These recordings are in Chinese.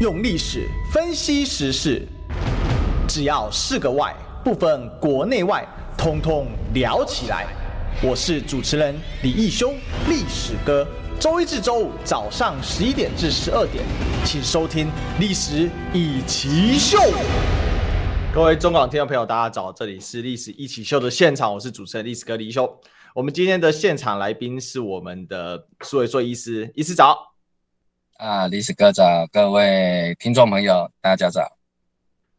用历史分析时事，只要是个“外”，不分国内外，通通聊起来。我是主持人李义修，历史哥。周一至周五早上十一点至十二点，请收听《历史一起秀》。各位中广听众朋友，大家早，这里是《历史一起秀》的现场，我是主持人历史哥李义修。我们今天的现场来宾是我们的苏维硕医师，医师早。啊，历史哥早，各位听众朋友，大家早。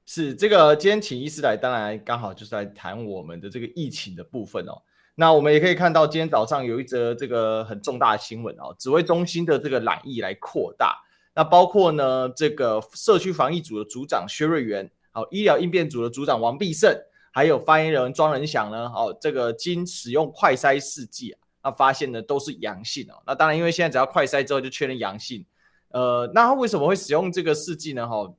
是这个，今天请医师来，当然刚好就是来谈我们的这个疫情的部分哦。那我们也可以看到，今天早上有一则这个很重大的新闻哦，指挥中心的这个染疫来扩大，那包括呢这个社区防疫组的组长薛瑞元，好，医疗应变组的组长王必胜，还有发言人庄人祥呢，哦，这个经使用快筛试剂啊，那发现的都是阳性哦。那当然，因为现在只要快筛之后就确认阳性。呃，那他为什么会使用这个试剂呢？哈，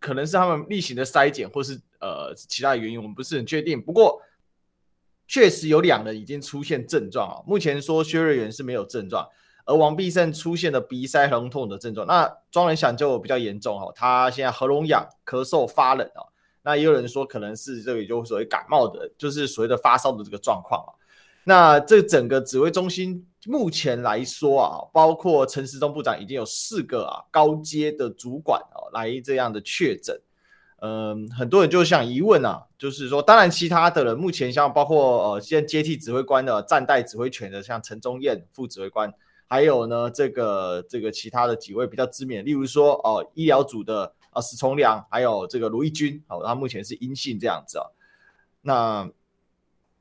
可能是他们例行的筛检，或是呃其他原因，我们不是很确定。不过确实有两人已经出现症状啊。目前说薛瑞元是没有症状，而王必胜出现了鼻塞、喉咙痛的症状。那庄人祥就比较严重哈，他现在喉咙痒、咳嗽、发冷啊。那也有人说可能是这个就所谓感冒的，就是所谓的发烧的这个状况啊。那这整个指挥中心。目前来说啊，包括陈时中部长已经有四个啊高阶的主管啊来这样的确诊，嗯，很多人就想疑问啊，就是说，当然其他的人目前像包括呃现在接替指挥官的暂代指挥权的像陈宗彦副指挥官，还有呢这个这个其他的几位比较知名，例如说哦、医疗组的啊史崇良，还有这个卢义军，好，他目前是阴性这样子啊，那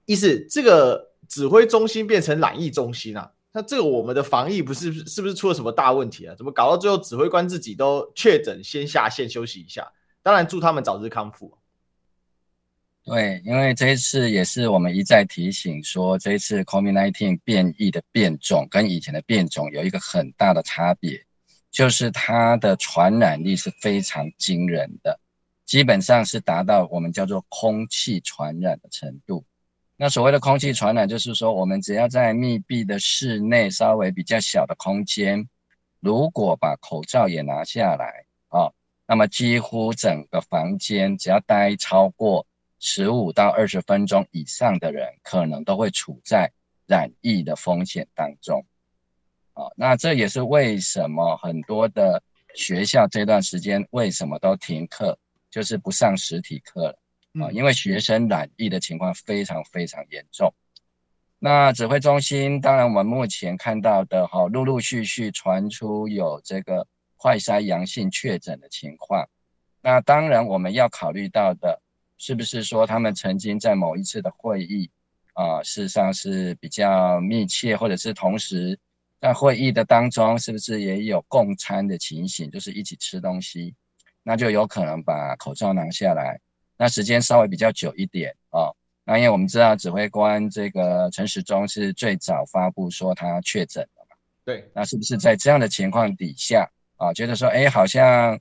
意思这个。指挥中心变成染疫中心啊？那这个我们的防疫不是是不是出了什么大问题啊？怎么搞到最后指挥官自己都确诊，先下线休息一下？当然祝他们早日康复。对，因为这一次也是我们一再提醒说，这一次 COVID-19 变异的变种跟以前的变种有一个很大的差别，就是它的传染力是非常惊人的，基本上是达到我们叫做空气传染的程度。那所谓的空气传染，就是说，我们只要在密闭的室内，稍微比较小的空间，如果把口罩也拿下来，啊，那么几乎整个房间只要待超过十五到二十分钟以上的人，可能都会处在染疫的风险当中。啊，那这也是为什么很多的学校这段时间为什么都停课，就是不上实体课了。啊，因为学生染疫的情况非常非常严重。那指挥中心，当然我们目前看到的哈，陆陆续续传出有这个快筛阳性确诊的情况。那当然我们要考虑到的，是不是说他们曾经在某一次的会议啊，事实上是比较密切，或者是同时在会议的当中，是不是也有共餐的情形，就是一起吃东西，那就有可能把口罩拿下来。那时间稍微比较久一点哦，那因为我们知道指挥官这个陈时中是最早发布说他确诊了嘛，对，那是不是在这样的情况底下啊，觉得说哎好像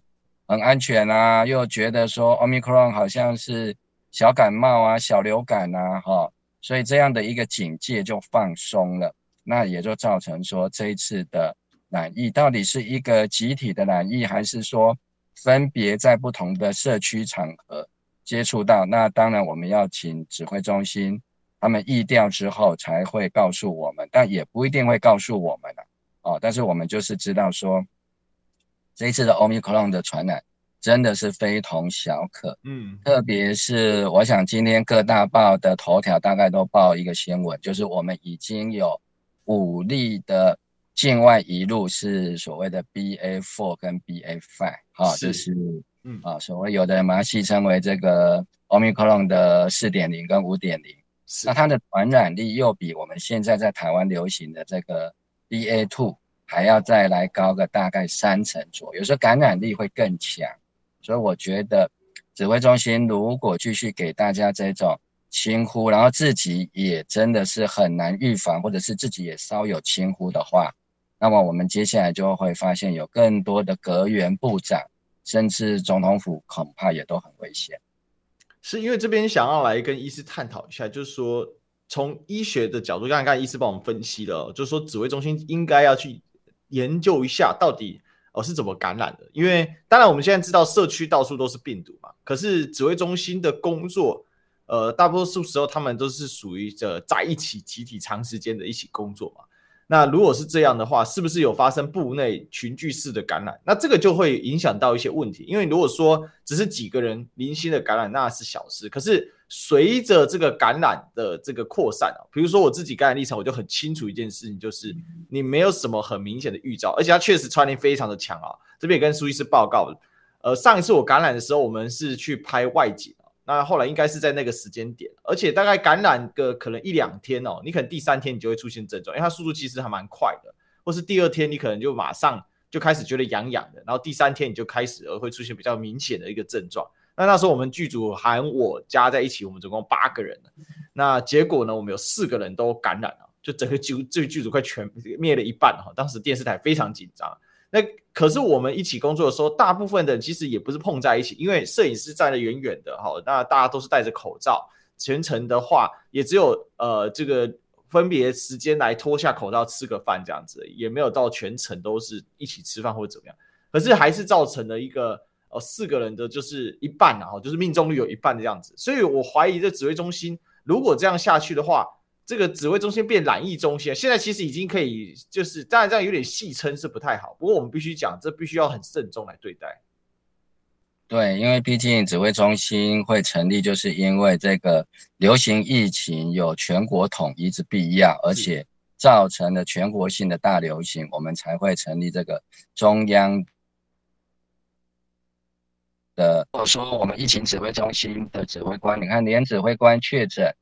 很安全啊，又觉得说 Omicron 好像是小感冒啊、小流感啊，哈，所以这样的一个警戒就放松了，那也就造成说这一次的染疫到底是一个集体的染疫，还是说分别在不同的社区场合接触到，那当然我们要请指挥中心他们议调之后才会告诉我们，但也不一定会告诉我们的哦。但是我们就是知道说，这一次的 Omicron 的传染真的是非同小可，嗯，特别是我想今天各大报的头条大概都报一个新闻，就是我们已经有五例的境外移入是所谓的 ba for 跟 BA5，哈，就是。嗯啊，所谓有的人把它戏称为这个 Omicron 的四点零跟五点零，那它的传染力又比我们现在在台湾流行的这个 BA two 还要再来高个大概三成左右，有时候感染力会更强。所以我觉得指挥中心如果继续给大家这种轻忽，然后自己也真的是很难预防，或者是自己也稍有轻忽的话，那么我们接下来就会发现有更多的阁员部长。甚至总统府恐怕也都很危险，是因为这边想要来跟医师探讨一下，就是说从医学的角度，刚才刚医师帮我们分析了，就是说指挥中心应该要去研究一下，到底哦是怎么感染的。因为当然我们现在知道社区到处都是病毒嘛，可是指挥中心的工作，呃，大多数时候他们都是属于这在一起集体长时间的一起工作嘛。那如果是这样的话，是不是有发生部内群聚式的感染？那这个就会影响到一些问题。因为如果说只是几个人零星的感染，那是小事。可是随着这个感染的这个扩散啊，比如说我自己感染历程，我就很清楚一件事情，就是你没有什么很明显的预兆，而且它确实传染力非常的强啊。这边也跟苏医师报告，呃，上一次我感染的时候，我们是去拍外景。那后来应该是在那个时间点，而且大概感染个可能一两天哦，你可能第三天你就会出现症状，因为它速度其实还蛮快的，或是第二天你可能就马上就开始觉得痒痒的，然后第三天你就开始而会出现比较明显的一个症状。那那时候我们剧组喊我加在一起，我们总共八个人，那结果呢，我们有四个人都感染了，就整个剧这个剧组快全灭了一半哈，当时电视台非常紧张。那可是我们一起工作的时候，大部分的人其实也不是碰在一起，因为摄影师站得远远的，哈，那大家都是戴着口罩，全程的话也只有呃这个分别时间来脱下口罩吃个饭这样子，也没有到全程都是一起吃饭或者怎么样，可是还是造成了一个呃四个人的就是一半啊，就是命中率有一半的样子，所以我怀疑这指挥中心如果这样下去的话。这个指挥中心变染疫中心，现在其实已经可以，就是当然这样有点戏称是不太好，不过我们必须讲，这必须要很慎重来对待。对，因为毕竟指挥中心会成立，就是因为这个流行疫情有全国统一之必要，而且造成了全国性的大流行，我们才会成立这个中央的。或者说，我们疫情指挥中心的指挥官，你看连指挥官确诊。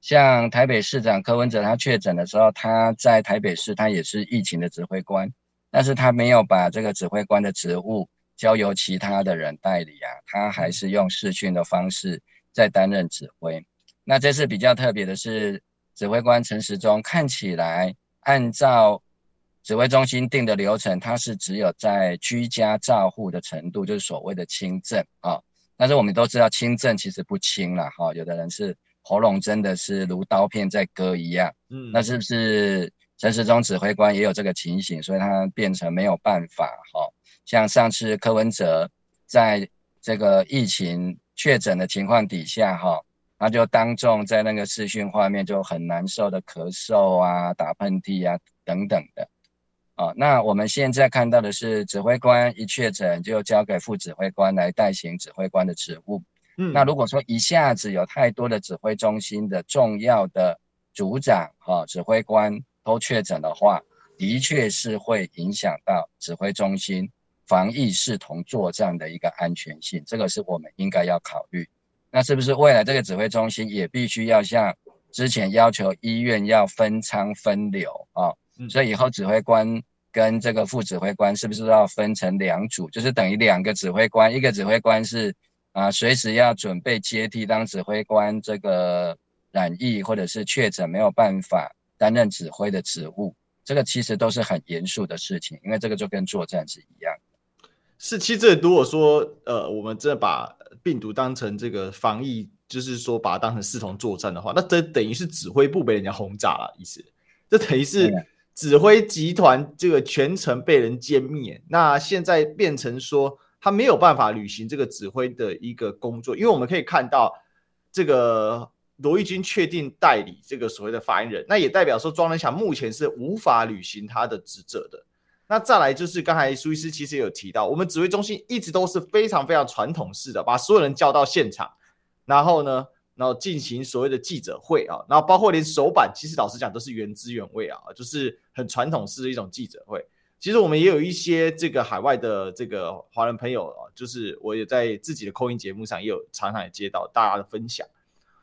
像台北市长柯文哲，他确诊的时候，他在台北市，他也是疫情的指挥官，但是他没有把这个指挥官的职务交由其他的人代理啊，他还是用视讯的方式在担任指挥。那这次比较特别的是，指挥官陈时中看起来按照指挥中心定的流程，他是只有在居家照护的程度，就是所谓的轻症啊。但是我们都知道轻症其实不轻了哈，有的人是。喉咙真的是如刀片在割一样，嗯，那是不是陈时中指挥官也有这个情形，所以他变成没有办法哈？像上次柯文哲在这个疫情确诊的情况底下哈，他就当众在那个视讯画面就很难受的咳嗽啊、打喷嚏啊等等的，啊，那我们现在看到的是指挥官一确诊就交给副指挥官来代行指挥官的职务。嗯，那如果说一下子有太多的指挥中心的重要的组长哈、指挥官都确诊的话，的确是会影响到指挥中心防疫视同作战的一个安全性，这个是我们应该要考虑。那是不是未来这个指挥中心也必须要像之前要求医院要分仓分流啊？所以以后指挥官跟这个副指挥官是不是都要分成两组？就是等于两个指挥官，一个指挥官是。啊，随时要准备接替当指挥官，这个染疫或者是确诊没有办法担任指挥的职务，这个其实都是很严肃的事情，因为这个就跟作战是一样的。是，其实如果说呃，我们真的把病毒当成这个防疫，就是说把它当成视同作战的话，那这等于是指挥部被人家轰炸了，意思，这等于是指挥集团这个全程被人歼灭。那现在变成说。他没有办法履行这个指挥的一个工作，因为我们可以看到，这个罗毅军确定代理这个所谓的发言人，那也代表说庄人祥目前是无法履行他的职责的。那再来就是刚才苏医师其实有提到，我们指挥中心一直都是非常非常传统式的，把所有人叫到现场，然后呢，然后进行所谓的记者会啊，然后包括连手板，其实老实讲都是原汁原味啊，就是很传统式的一种记者会。其实我们也有一些这个海外的这个华人朋友啊，就是我也在自己的 call in 节目上也有常常也接到大家的分享，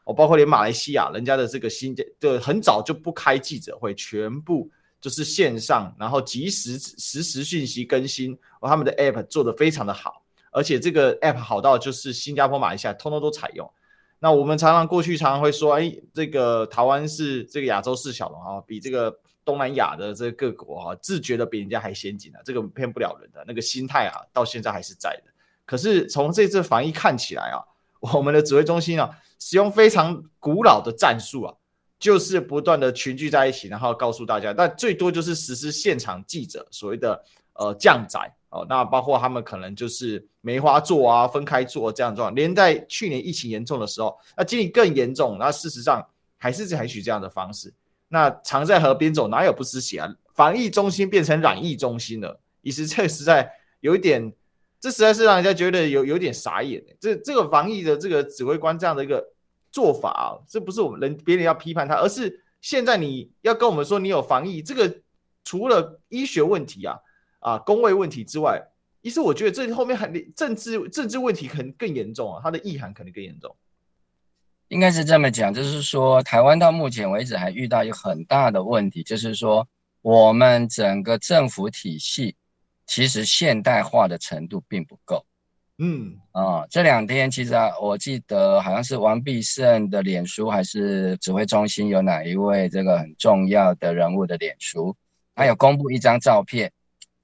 哦，包括连马来西亚人家的这个新的很早就不开记者会，全部就是线上，然后即时实时讯息更新，哦，他们的 app 做得非常的好，而且这个 app 好到就是新加坡、马来西亚通通都采用。那我们常常过去常常会说，哎，这个台湾是这个亚洲四小龙啊，比这个。东南亚的这个各国啊，自觉的比人家还先进啊，这个骗不了人的那个心态啊，到现在还是在的。可是从这次防疫看起来啊，我们的指挥中心啊，使用非常古老的战术啊，就是不断的群聚在一起，然后告诉大家，但最多就是实施现场记者所谓的呃降载哦，那包括他们可能就是梅花座啊，分开坐这样状。连在去年疫情严重的时候，那今年更严重，那事实上还是采取这样的方式。那常在河边走，哪有不湿鞋啊？防疫中心变成染疫中心了，其实这实在有一点，这实在是让人家觉得有有点傻眼。这这个防疫的这个指挥官这样的一个做法啊，这不是我们人别人要批判他，而是现在你要跟我们说你有防疫，这个除了医学问题啊。啊，公卫问题之外，其实我觉得这后面还政治政治问题可能更严重啊，它的意涵可能更严重。应该是这么讲，就是说台湾到目前为止还遇到一个很大的问题，就是说我们整个政府体系其实现代化的程度并不够。嗯啊，这两天其实啊，我记得好像是王必胜的脸书，还是指挥中心有哪一位这个很重要的人物的脸书，他有公布一张照片。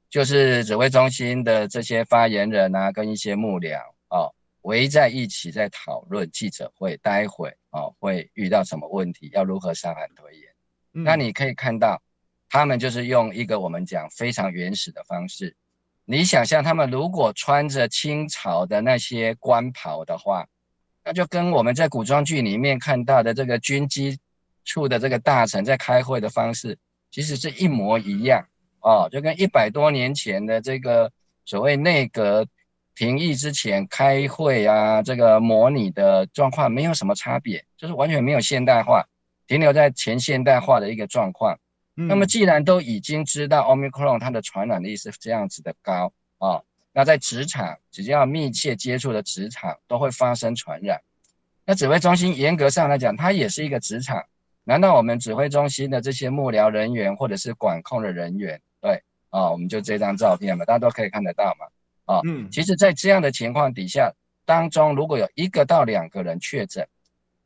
就是指挥中心的这些发言人啊，跟一些幕僚哦，围在一起在讨论记者会，待会哦会遇到什么问题，要如何沙盘推演。嗯。那你可以看到，他们就是用一个我们讲非常原始的方式。你想象他们如果穿着清朝的那些官袍的话，那就跟我们在古装剧里面看到的这个军机处的这个大臣在开会的方式，其实是一模一样。哦，就跟一百多年前的这个所谓内阁廷议之前开会啊，这个模拟的状况没有什么差别，就是完全没有现代化，停留在前现代化的一个状况。嗯、那么既然都已经知道 Omicron 它的传染力是这样子的高啊、哦，那在职场只要密切接触的职场都会发生传染。那指挥中心严格上来讲，它也是一个职场，难道我们指挥中心的这些幕僚人员或者是管控的人员？对啊、哦，我们就这张照片嘛，大家都可以看得到嘛。啊、哦，嗯，其实，在这样的情况底下，当中如果有一个到两个人确诊，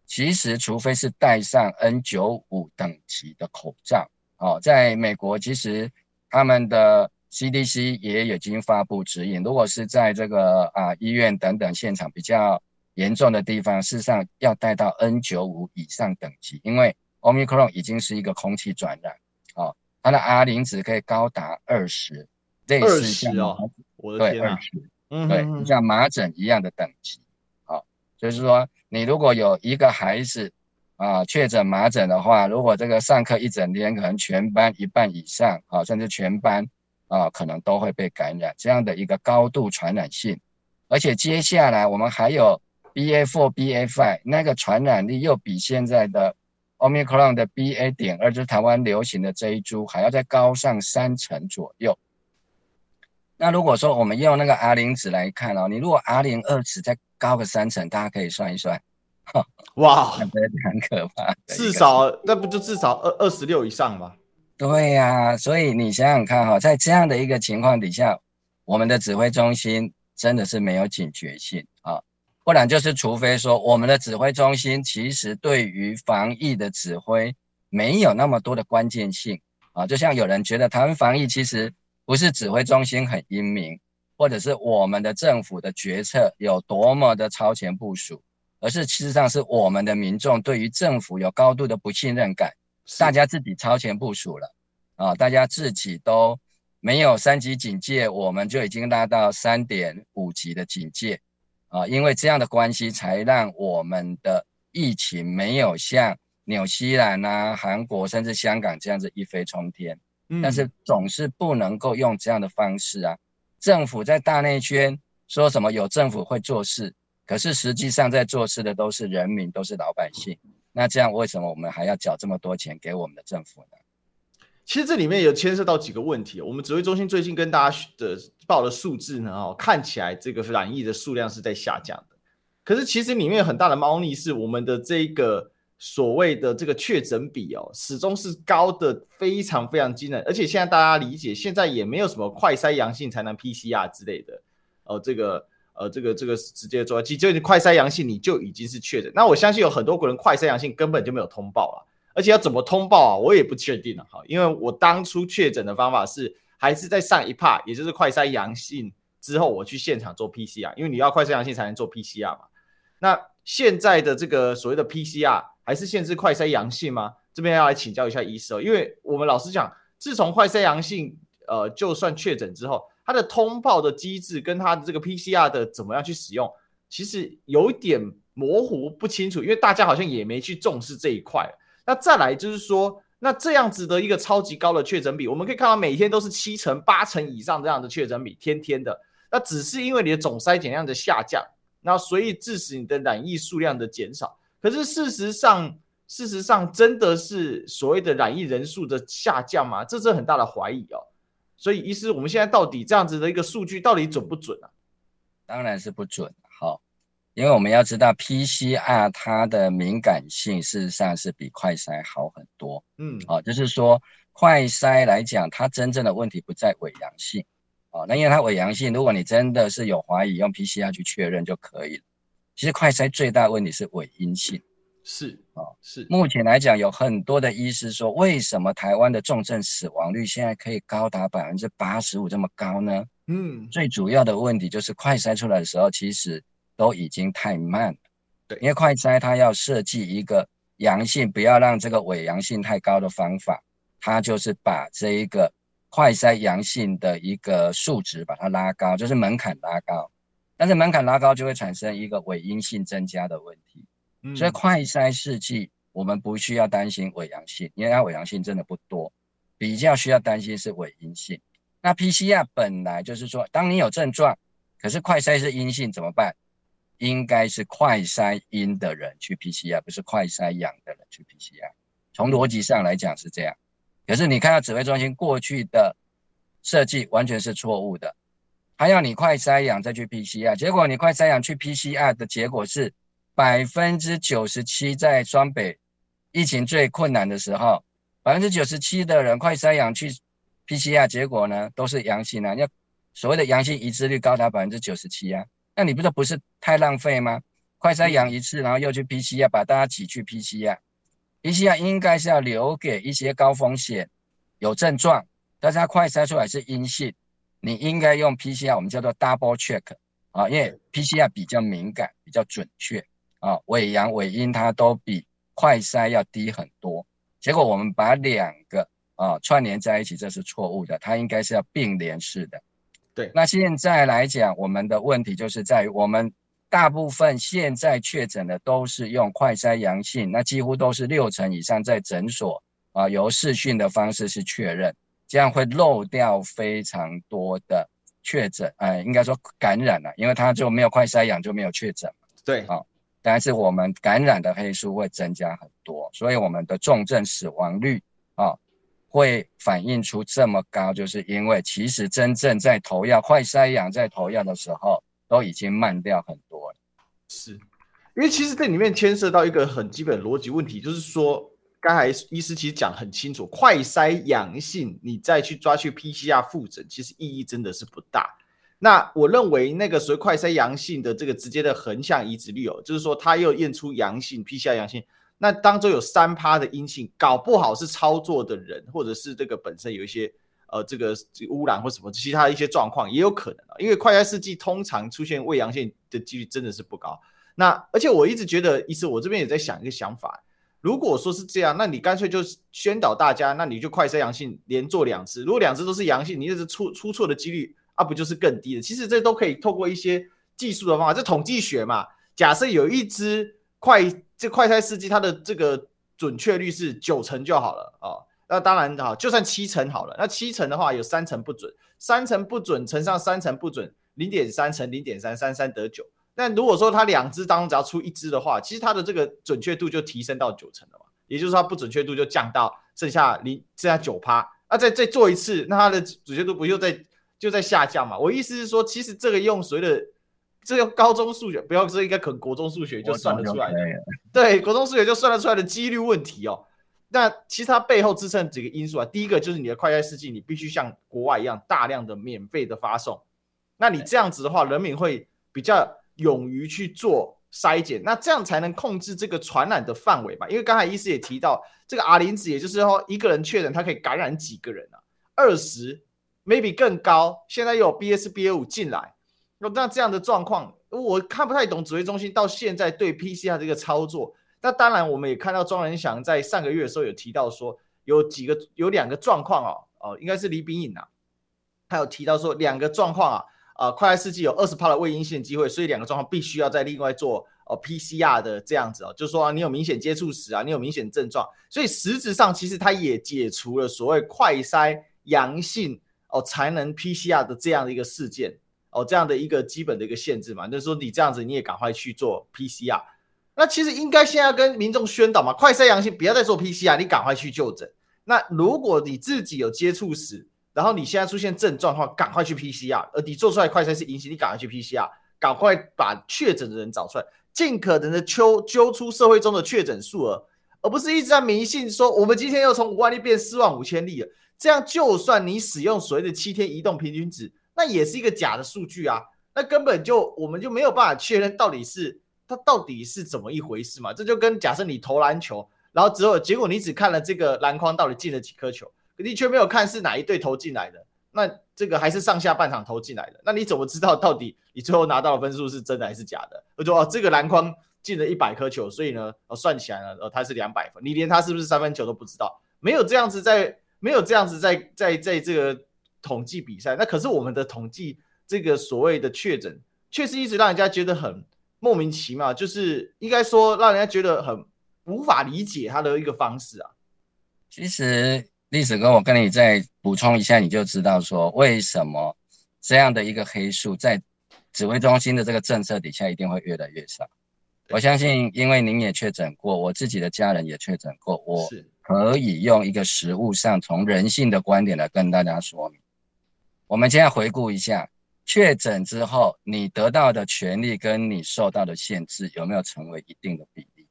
其实除非是戴上 N95 等级的口罩，哦，在美国，其实他们的 CDC 也已经发布指引，如果是在这个啊医院等等现场比较严重的地方，事实上要戴到 N95 以上等级，因为 Omicron 已经是一个空气传染，哦。它的 R 零值可以高达二十，类似像哦，我的天啊，对二十，嗯，对，就像麻疹一样的等级，好，就是说你如果有一个孩子啊确诊麻疹的话，如果这个上课一整天，可能全班一半以上啊，甚至全班啊，可能都会被感染，这样的一个高度传染性，而且接下来我们还有 BA four、BA five，那个传染力又比现在的。Omicron 的 BA 点二就是台湾流行的这一株，还要再高上三成左右。那如果说我们用那个 R 零值来看哦，你如果 R 零二值再高个三成，大家可以算一算，哇，很可怕。至少那不就至少二二十六以上吗？对呀、啊，所以你想想看哈，在这样的一个情况底下，我们的指挥中心真的是没有警觉性啊。不然就是，除非说我们的指挥中心其实对于防疫的指挥没有那么多的关键性啊，就像有人觉得台湾防疫其实不是指挥中心很英明，或者是我们的政府的决策有多么的超前部署，而是事实上是我们的民众对于政府有高度的不信任感，大家自己超前部署了啊，大家自己都没有三级警戒，我们就已经拉到三点五级的警戒。啊，因为这样的关系，才让我们的疫情没有像纽西兰啊、韩国甚至香港这样子一飞冲天。嗯。但是总是不能够用这样的方式啊！政府在大内圈说什么有政府会做事，可是实际上在做事的都是人民，都是老百姓。那这样为什么我们还要缴这么多钱给我们的政府呢？其实这里面有牵涉到几个问题。我们指挥中心最近跟大家的报的数字呢，哦，看起来这个染疫的数量是在下降的。可是其实里面有很大的猫腻，是我们的这个所谓的这个确诊比哦，始终是高的非常非常惊人。而且现在大家理解，现在也没有什么快筛阳性才能 PCR 之类的，呃，这个呃，这个这个直接做，就你快筛阳性你就已经是确诊。那我相信有很多个人快筛阳性根本就没有通报了。而且要怎么通报啊？我也不确定了哈，因为我当初确诊的方法是还是在上一趴，也就是快筛阳性之后，我去现场做 PCR，因为你要快筛阳性才能做 PCR 嘛。那现在的这个所谓的 PCR 还是限制快筛阳性吗？这边要来请教一下医师哦，因为我们老实讲，自从快筛阳性呃就算确诊之后，它的通报的机制跟它的这个 PCR 的怎么样去使用，其实有一点模糊不清楚，因为大家好像也没去重视这一块。那再来就是说，那这样子的一个超级高的确诊比，我们可以看到每天都是七成、八成以上这样的确诊比，天天的。那只是因为你的总筛检量的下降，那所以致使你的染疫数量的减少。可是事实上，事实上真的是所谓的染疫人数的下降吗？这是很大的怀疑哦。所以，医师，我们现在到底这样子的一个数据到底准不准啊？当然是不准。好，因为我们要知道 PCR 它的敏感性事实上是比快筛好很多。嗯，好，就是说快筛来讲，它真正的问题不在伪阳性。哦，那因为它伪阳性，如果你真的是有怀疑，用 PCR 去确认就可以了。其实快筛最大的问题是伪阴性。是啊，是。目前来讲，有很多的医师说，为什么台湾的重症死亡率现在可以高达百分之八十五这么高呢？嗯，最主要的问题就是快筛出来的时候，其实都已经太慢了。对，因为快筛它要设计一个阳性不要让这个伪阳性太高的方法，它就是把这一个快筛阳性的一个数值把它拉高，就是门槛拉高。但是门槛拉高就会产生一个伪阴性增加的问题。所以快筛试剂，我们不需要担心伪阳性，因为它伪阳性真的不多，比较需要担心是伪阴性。那 PCR 本来就是说，当你有症状，可是快筛是阴性怎么办？应该是快筛阴的人去 PCR，不是快筛阳的人去 PCR。从逻辑上来讲是这样，可是你看到指挥中心过去的设计完全是错误的，他要你快筛阳再去 PCR，结果你快筛阳去 PCR 的结果是。百分之九十七在双北疫情最困难的时候，百分之九十七的人快筛阳去 PCR，结果呢都是阳性啊。要所谓的阳性移植率高达百分之九十七啊，那你不是不是太浪费吗？快筛阳一次，然后又去 PCR，把大家挤去 PCR，PCR 应该是要留给一些高风险、有症状，但是他快筛出来是阴性，你应该用 PCR，我们叫做 double check 啊，因为 PCR 比较敏感，比较准确。啊，伪阳伪阴它都比快筛要低很多，结果我们把两个啊串联在一起，这是错误的，它应该是要并联式的。对，那现在来讲，我们的问题就是在于我们大部分现在确诊的都是用快筛阳性，那几乎都是六成以上在诊所啊由视讯的方式是确认，这样会漏掉非常多的确诊，呃，应该说感染了，因为它就没有快筛阳就没有确诊。对，啊。但是我们感染的黑数会增加很多，所以我们的重症死亡率啊会反映出这么高，就是因为其实真正在投药、快筛阳在投药的时候，都已经慢掉很多了。是，因为其实这里面牵涉到一个很基本的逻辑问题，就是说刚才医师其实讲很清楚，快筛阳性你再去抓去 PCR 复诊，其实意义真的是不大。那我认为那个所谓快筛阳性的这个直接的横向移植率哦，就是说他又验出阳性 PCR 阳性，那当中有三趴的阴性，搞不好是操作的人，或者是这个本身有一些呃这个污染或什么其他的一些状况也有可能啊，因为快筛试剂通常出现胃阳性的几率真的是不高。那而且我一直觉得，医师我这边也在想一个想法，如果说是这样，那你干脆就宣导大家，那你就快筛阳性连做两次，如果两次都是阳性，你这是出出错的几率。啊，不就是更低的？其实这都可以透过一些技术的方法，这统计学嘛。假设有一只快这快筛试剂，它的这个准确率是九成就好了啊、哦。那当然好，就算七成好了。那七成的话，有三成不准，三成不准乘上三成不准，零点三乘零点三，三三得九。但如果说它两只当中只要出一只的话，其实它的这个准确度就提升到九成了嘛。也就是说，它不准确度就降到剩下零剩下九趴。那再再做一次，那它的准确度不又在？就在下降嘛。我意思是说，其实这个用谁的这个高中数学，不要说应该可能国中数学就算得出来的，对，国中数学就算得出来的几率问题哦。那其实它背后支撑几个因素啊。第一个就是你的快筛试剂，你必须像国外一样大量的免费的发送。那你这样子的话，人民会比较勇于去做筛检，那这样才能控制这个传染的范围吧。因为刚才医师也提到，这个 R 零值，也就是说一个人确诊，他可以感染几个人啊？二十。maybe 更高，现在又有 BS BA 五进来，那这样的状况，我看不太懂指挥中心到现在对 PCR 这个操作。那当然，我们也看到庄仁祥在上个月的时候有提到说，有几个有两个状况哦，哦，应该是李秉颖啊，他有提到说两个状况啊，呃，快筛试剂有二十帕的伪阴性机会，所以两个状况必须要再另外做哦 PCR 的这样子哦，就是说、啊、你有明显接触史啊，你有明显症状，所以实质上其实它也解除了所谓快筛阳性哦才能 PCR 的这样的一个事件哦，这样的一个基本的一个限制嘛，就是说你这样子你也赶快去做 PCR。那其实应该现在跟民众宣导嘛，快筛阳性不要再做 PCR，你赶快去就诊。那如果你自己有接触史，然后你现在出现症状的话，赶快去 PCR。而你做出来快筛是阴性，你赶快去 PCR，赶快把确诊的人找出来，尽可能的揪揪出社会中的确诊数额，而不是一直在迷信说我们今天又从五万例变四万五千例了。这样就算你使用所谓的七天移动平均值，那也是一个假的数据啊，那根本就我们就没有办法确认到底是。它到底是怎么一回事嘛？这就跟假设你投篮球，然后之后结果你只看了这个篮筐到底进了几颗球，你却没有看是哪一队投进来的，那这个还是上下半场投进来的，那你怎么知道到底你最后拿到的分数是真的还是假的？我说哦，这个篮筐进了一百颗球，所以呢，哦，算起来呢，哦，它是两百分，你连它是不是三分球都不知道，没有这样子在，没有这样子在在在这个统计比赛，那可是我们的统计这个所谓的确诊，确实一直让人家觉得很。莫名其妙，就是应该说让人家觉得很无法理解他的一个方式啊。其实历史哥，我跟你再补充一下，你就知道说为什么这样的一个黑数在指挥中心的这个政策底下一定会越来越少。我相信，因为您也确诊过，我自己的家人也确诊过，我可以用一个实物上从人性的观点来跟大家说明。我们现在回顾一下。确诊之后，你得到的权利跟你受到的限制有没有成为一定的比例？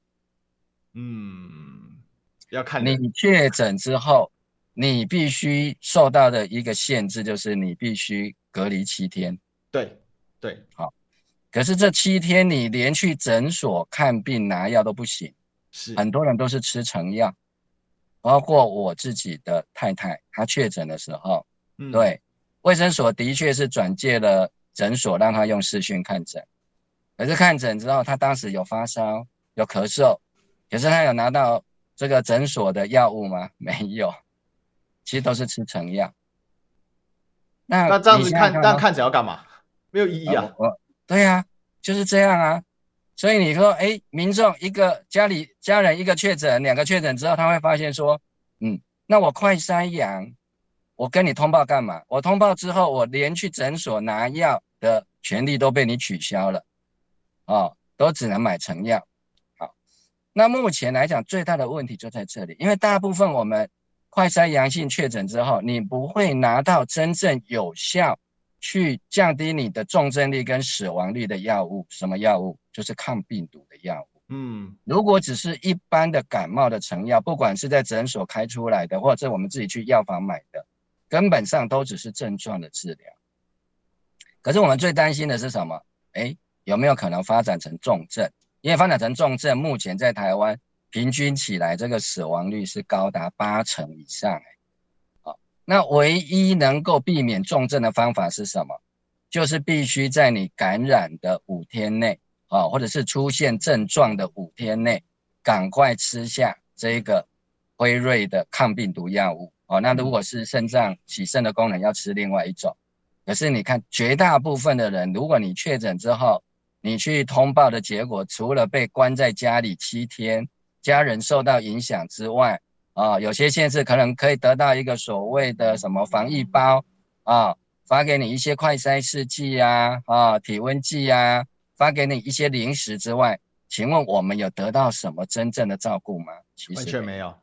嗯，要看你确诊之后，你必须受到的一个限制就是你必须隔离七天。对对，好。可是这七天你连去诊所看病拿药都不行，是很多人都是吃成药，包括我自己的太太，她确诊的时候，嗯、对。卫生所的确是转介了诊所，让她用视讯看诊。可是看诊之后，她当时有发烧、有咳嗽，可是她有拿到这个诊所的药物吗？没有，其实都是吃成药。那那这样子看，那看诊要干嘛？没有意义啊。对啊，就是这样啊。所以你说，哎，民众一个家里家人一个确诊，两个确诊之后，他会发现说，嗯，那我快筛阳。我跟你通报干嘛？我通报之后，我连去诊所拿药的权利都被你取消了，哦，都只能买成药。好，那目前来讲，最大的问题就在这里，因为大部分我们快筛阳性确诊之后，你不会拿到真正有效去降低你的重症率跟死亡率的药物。什么药物？就是抗病毒的药物。嗯，如果只是一般的感冒的成药，不管是在诊所开出来的，或者我们自己去药房买的。根本上都只是症状的治疗，可是我们最担心的是什么？诶，有没有可能发展成重症？因为发展成重症，目前在台湾平均起来，这个死亡率是高达八成以上。诶，好，那唯一能够避免重症的方法是什么？就是必须在你感染的五天内，啊，或者是出现症状的五天内，赶快吃下这个辉瑞的抗病毒药物。哦，那如果是肾脏洗肾的功能，要吃另外一种。可是你看，绝大部分的人，如果你确诊之后，你去通报的结果，除了被关在家里七天，家人受到影响之外，啊，有些县市可能可以得到一个所谓的什么防疫包啊，发给你一些快筛试剂呀，啊，体温计呀，发给你一些零食之外，请问我们有得到什么真正的照顾吗？其实完全没有，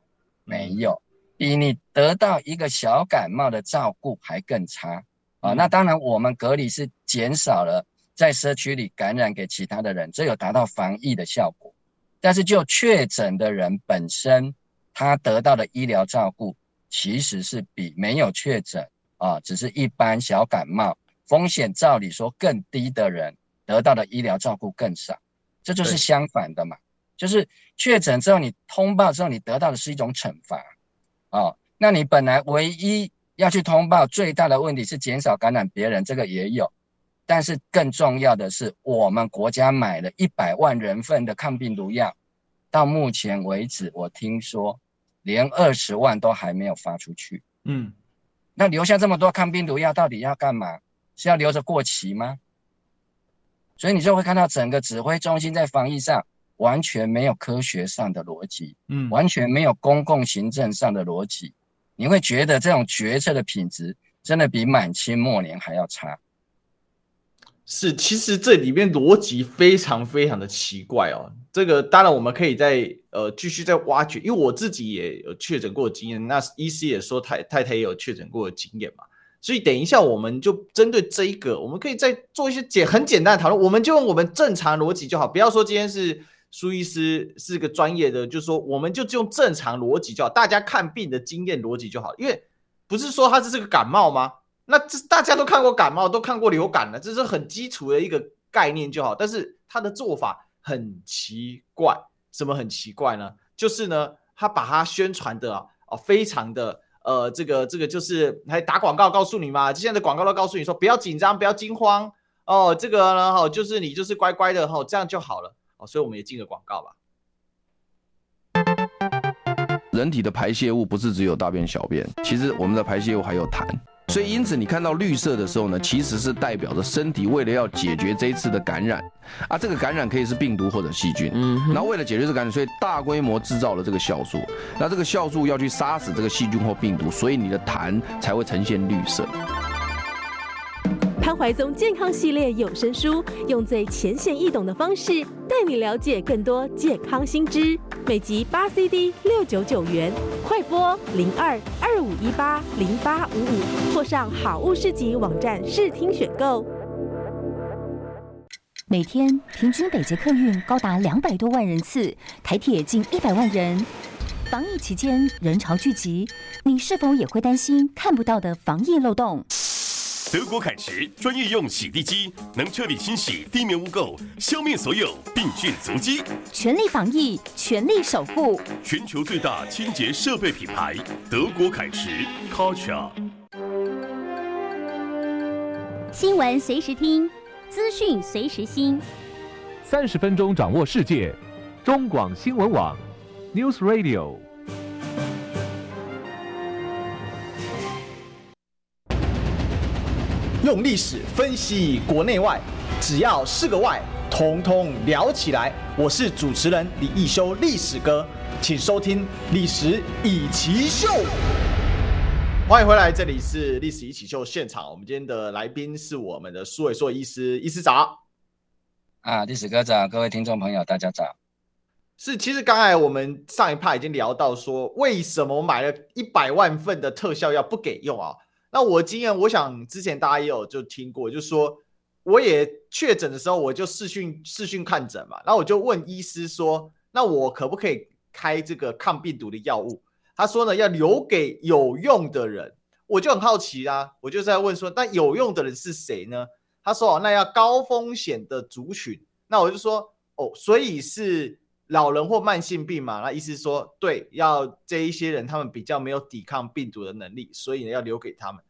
没有。比你得到一个小感冒的照顾还更差啊！那当然，我们隔离是减少了在社区里感染给其他的人，这有达到防疫的效果。但是就确诊的人本身，他得到的医疗照顾其实是比没有确诊啊，只是一般小感冒风险照理说更低的人得到的医疗照顾更少。这就是相反的嘛，就是确诊之后你通报之后，你得到的是一种惩罚。哦，那你本来唯一要去通报最大的问题是减少感染别人，这个也有，但是更重要的是，我们国家买了一百万人份的抗病毒药，到目前为止，我听说连二十万都还没有发出去。嗯，那留下这么多抗病毒药到底要干嘛？是要留着过期吗？所以你就会看到整个指挥中心在防疫上完全没有科学上的逻辑，嗯，完全没有公共行政上的逻辑。你会觉得这种决策的品质真的比满清末年还要差。是，其实这里面逻辑非常非常的奇怪哦。这个当然我们可以再呃继续再挖掘，因为我自己也有确诊过的经验，那医师也说太太太也有确诊过的经验嘛。所以等一下我们就针对这一个，我们可以再做一些简很简单的讨论。我们就用我们正常逻辑就好，不要说今天是苏医师是个专业的，就是说我们就用正常逻辑就好，大家看病的经验逻辑就好，因为不是说它这是个感冒吗？那这大家都看过感冒，都看过流感了，这是很基础的一个概念就好。但是他的做法很奇怪，什么很奇怪呢？就是呢，他把它宣传的啊，非常的呃，这个这个就是还打广告告诉你嘛，现在的广告都告诉你说不要紧张，不要惊慌哦，这个呢，哈，就是你就是乖乖的哈，这样就好了哦。所以我们也进个广告吧。人体的排泄物不是只有大便小便，其实我们的排泄物还有痰。所以，因此你看到绿色的时候呢，其实是代表着身体为了要解决这一次的感染啊，这个感染可以是病毒或者细菌。嗯，那为了解决这个感染，所以大规模制造了这个酵素。那这个酵素要去杀死这个细菌或病毒，所以你的痰才会呈现绿色。潘怀宗健康系列有声书，用最浅显易懂的方式带你了解更多健康新知。每集八 CD，六九九元，快拨零二二五一八零八五五，或上好物市集网站试听选购。每天平均北捷客运高达两百多万人次，台铁近一百万人。防疫期间人潮聚集，你是否也会担心看不到的防疫漏洞？德国凯驰专业用洗地机能彻底清洗地面污垢，消灭所有病菌足迹。全力防疫，全力守护。全球最大清洁设备品牌德国凯驰 Karcher。新闻随时听，资讯随时新。三十分钟掌握世界，中广新闻网 News Radio。用历史分析国内外，只要是个“外”，统统聊起来。我是主持人李易修，历史哥，请收听《历史以奇秀》。欢迎回来，这里是《历史易起秀》现场。我们今天的来宾是我们的苏伟硕医师，医师早。啊，历史哥早，各位听众朋友，大家早。是，其实刚才我们上一趴已经聊到说，为什么我买了一百万份的特效药不给用啊？那我经验，我想之前大家也有就听过，就是说我也确诊的时候，我就视讯视讯看诊嘛，然后我就问医师说，那我可不可以开这个抗病毒的药物？他说呢，要留给有用的人。我就很好奇啊，我就在问说，那有用的人是谁呢？他说哦，那要高风险的族群。那我就说哦，所以是。老人或慢性病嘛，那意思说，对，要这一些人，他们比较没有抵抗病毒的能力，所以呢，要留给他们。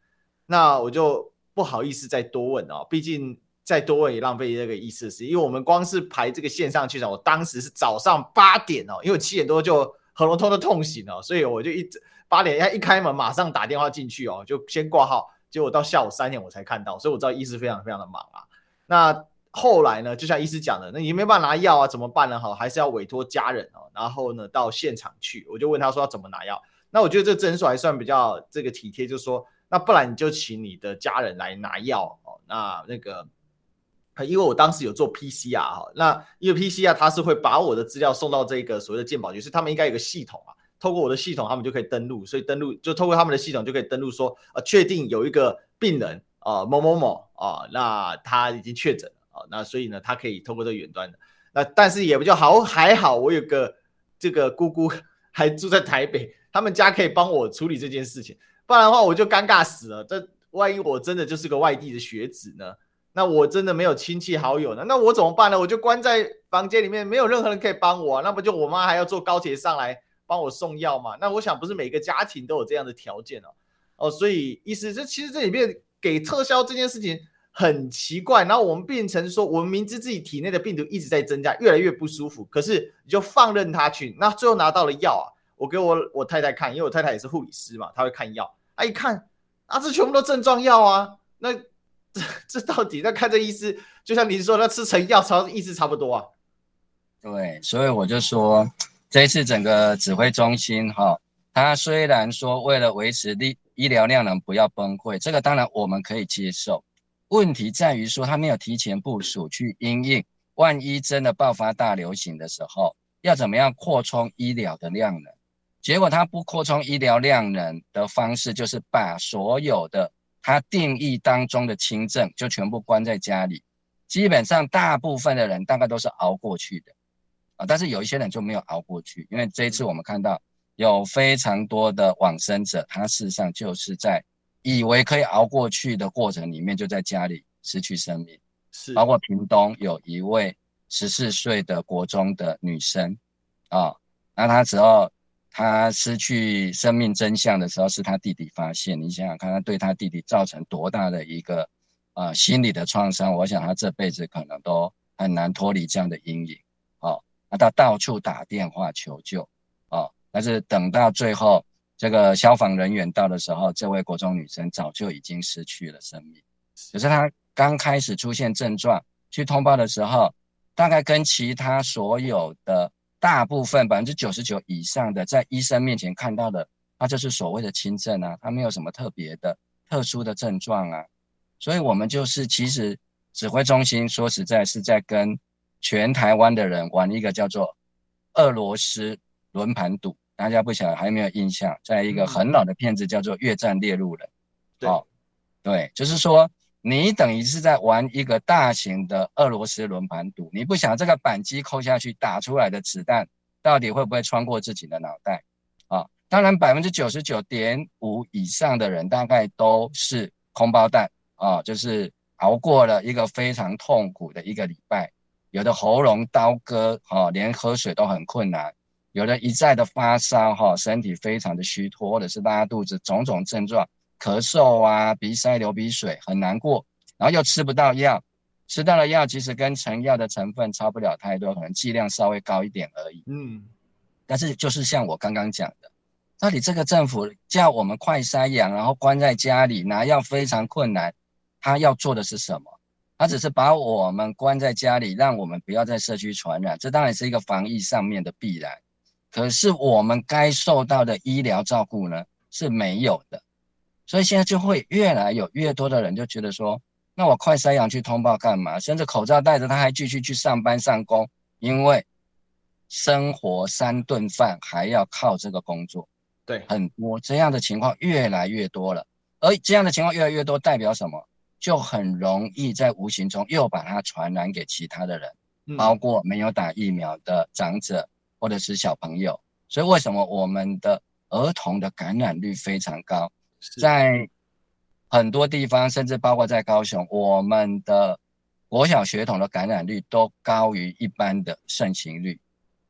那我就不好意思再多问哦，毕竟再多问也浪费这个意思。是，因为我们光是排这个线上去讲，我当时是早上八点哦，因为七点多就喉咙痛的痛醒了，所以我就一八点一开门马上打电话进去哦，就先挂号，结果到下午三点我才看到，所以我知道医师非常非常的忙啊。那。后来呢，就像医师讲的，那你没办法拿药啊，怎么办呢？哈，还是要委托家人哦，然后呢，到现场去。我就问他说要怎么拿药。那我觉得这诊所还算比较这个体贴，就是说，那不然你就请你的家人来拿药哦。那那个，因为我当时有做 PCR 哈，那因为 PCR 他是会把我的资料送到这个所谓的健保局，是他们应该有个系统啊，透过我的系统，他们就可以登录，所以登录就透过他们的系统就可以登录说，呃，确定有一个病人啊、呃、某某某啊、那他已经确诊了。好，那所以呢，他可以透过这个远端的，那但是也不就好，还好我有个这个姑姑还住在台北，他们家可以帮我处理这件事情，不然的话我就尴尬死了。这万一我真的就是个外地的学子呢？那我真的没有亲戚好友呢？那我怎么办呢？我就关在房间里面，没有任何人可以帮我，那不就我妈还要坐高铁上来帮我送药吗？那我想不是每个家庭都有这样的条件哦。哦，所以意思这其实这里面给特效这件事情。很奇怪，然后我们变成说，我们明知自己体内的病毒一直在增加，越来越不舒服，可是你就放任它去，那最后拿到了药啊，我给我我太太看，因为我太太也是护理师嘛，她会看药，她一看啊，这全部都症状药啊。那 这这到底那看这医师，就像您说，那吃成药差意思差不多啊。对，所以我就说，这一次整个指挥中心哈，他虽然说为了维持医医疗量能不要崩溃，这个当然我们可以接受。问题在于说他没有提前部署去应应，万一真的爆发大流行的时候，要怎么样扩充医疗的量能？结果他不扩充医疗量能的方式，就是把所有的他定义当中的轻症就全部关在家里，基本上大部分的人大概都是熬过去的。啊但是有一些人就没有熬过去，因为这一次我们看到有非常多的往生者，他事实上就是在以为可以熬过去的过程里面，就在家里失去生命。是，包括屏东有一位十四岁的国中的女生，啊，那她之后她失去生命真相的时候，是她弟弟发现。你想想看，她对她弟弟造成多大的一个啊心理的创伤？我想她这辈子可能都很难脱离这样的阴影。哦，那她到处打电话求救，哦，但是等到最后这个消防人员到的时候，这位国中女生早就已经失去了生命。可是她刚开始出现症状去通报的时候，大概跟其他所有的大部分百分之九十九以上的在医生面前看到的，她就是所谓的轻症啊，她没有什么特别的特殊的症状啊。所以我们就是其实指挥中心说实在是在跟。全台湾的人玩一个叫做俄罗斯轮盘赌，大家不晓得还有没有印象？在一个很老的片子叫做《越战猎鹿人》。对哦，对，就是说你等于是在玩一个大型的俄罗斯轮盘赌，你不想这个扳机扣下去打出来的子弹到底会不会穿过自己的脑袋？啊、哦，当然百分之九十九点五以上的人大概都是空包弹啊、哦，就是熬过了一个非常痛苦的一个礼拜。有的喉咙刀割，哦，连喝水都很困难；有的一再的发烧，哈，身体非常的虚脱，或者是拉肚子，种种症状，咳嗽啊，鼻塞、流鼻水，很难过。然后又吃不到药，吃到了药，其实跟成药的成分差不了太多，可能剂量稍微高一点而已。嗯，但是就是像我刚刚讲的，到底这个政府叫我们快筛阳，然后关在家里拿药非常困难，他要做的是什么？他只是把我们关在家里，让我们不要在社区传染，这当然是一个防疫上面的必然。可是我们该受到的医疗照顾呢，是没有的。所以现在就会越来有越多的人就觉得说，那我快筛阳去通报干嘛？甚至口罩戴着，他还继续去上班上工，因为生活三顿饭还要靠这个工作。对，很多这样的情况越来越多了，而这样的情况越来越多，代表什么？就很容易在无形中又把它传染给其他的人，包括没有打疫苗的长者或者是小朋友。所以为什么我们的儿童的感染率非常高？在很多地方，甚至包括在高雄，我们的国小学童的感染率都高于一般的盛行率。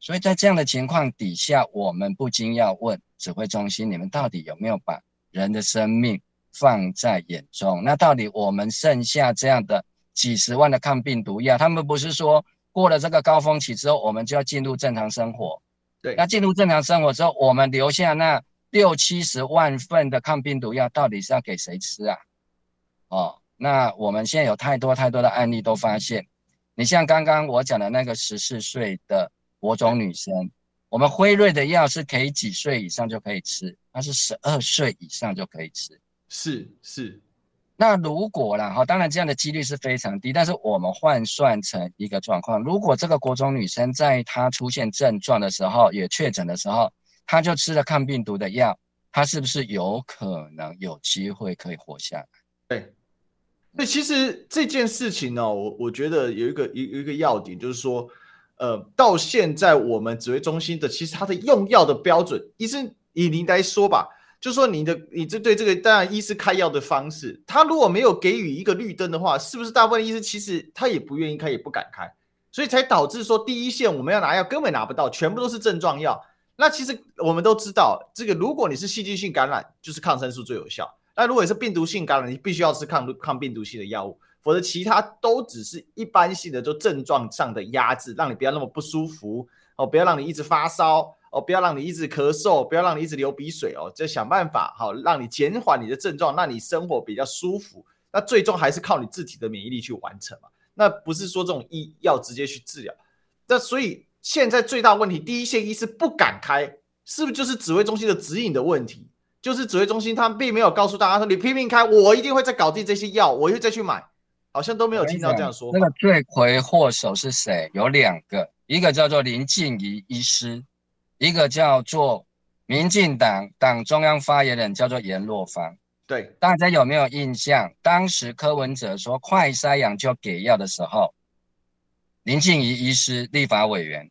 所以在这样的情况底下，我们不禁要问指挥中心：你们到底有没有把人的生命放在眼中，那到底我们剩下这样的几十万的抗病毒药，他们不是说过了这个高峰期之后，我们就要进入正常生活？对，那进入正常生活之后，我们留下那六七十万份的抗病毒药，到底是要给谁吃啊？哦，那我们现在有太多太多的案例都发现，你像刚刚我讲的那个十四岁的国中女生，我们辉瑞的药是可以几岁以上就可以吃，那是十二岁以上就可以吃。是是，那如果啦哈，当然这样的几率是非常低，但是我们换算成一个状况，如果这个国中女生在她出现症状的时候，也确诊的时候，她就吃了抗病毒的药，她是不是有可能有机会可以活下来？对，那其实这件事情呢、我我觉得有一个有有一个要点，就是说，呃，到现在我们指挥中心的其实它的用药的标准，医生以您来说吧。就说你的你这对这个当然医师开药的方式，他如果没有给予一个绿灯的话，是不是大部分医师其实他也不愿意开，也不敢开，所以才导致说第一线我们要拿药根本拿不到，全部都是症状药。那其实我们都知道，这个如果你是细菌性感染，就是抗生素最有效；那如果你是病毒性感染，你必须要吃抗抗病毒性的药物，否则其他都只是一般性的，就症状上的压制，让你不要那么不舒服哦，不要让你一直发烧。哦，不要让你一直咳嗽，不要让你一直流鼻水哦，就想办法好让你减缓你的症状，让你生活比较舒服。那最终还是靠你自己的免疫力去完成嘛。那不是说这种医药直接去治疗。那所以现在最大问题，第一线医师不敢开，是不是就是指挥中心的指引的问题？就是指挥中心他们并没有告诉大家说，你拼命开，我一定会再搞定这些药，我会再去买。好像都没有听到这样说。那个罪魁祸首是谁？有两个，一个叫做林静怡医师，一个叫做民进党党中央发言人，叫做严若芳。对，大家有没有印象？当时柯文哲说快筛阳就给药的时候，林静怡医师立法委员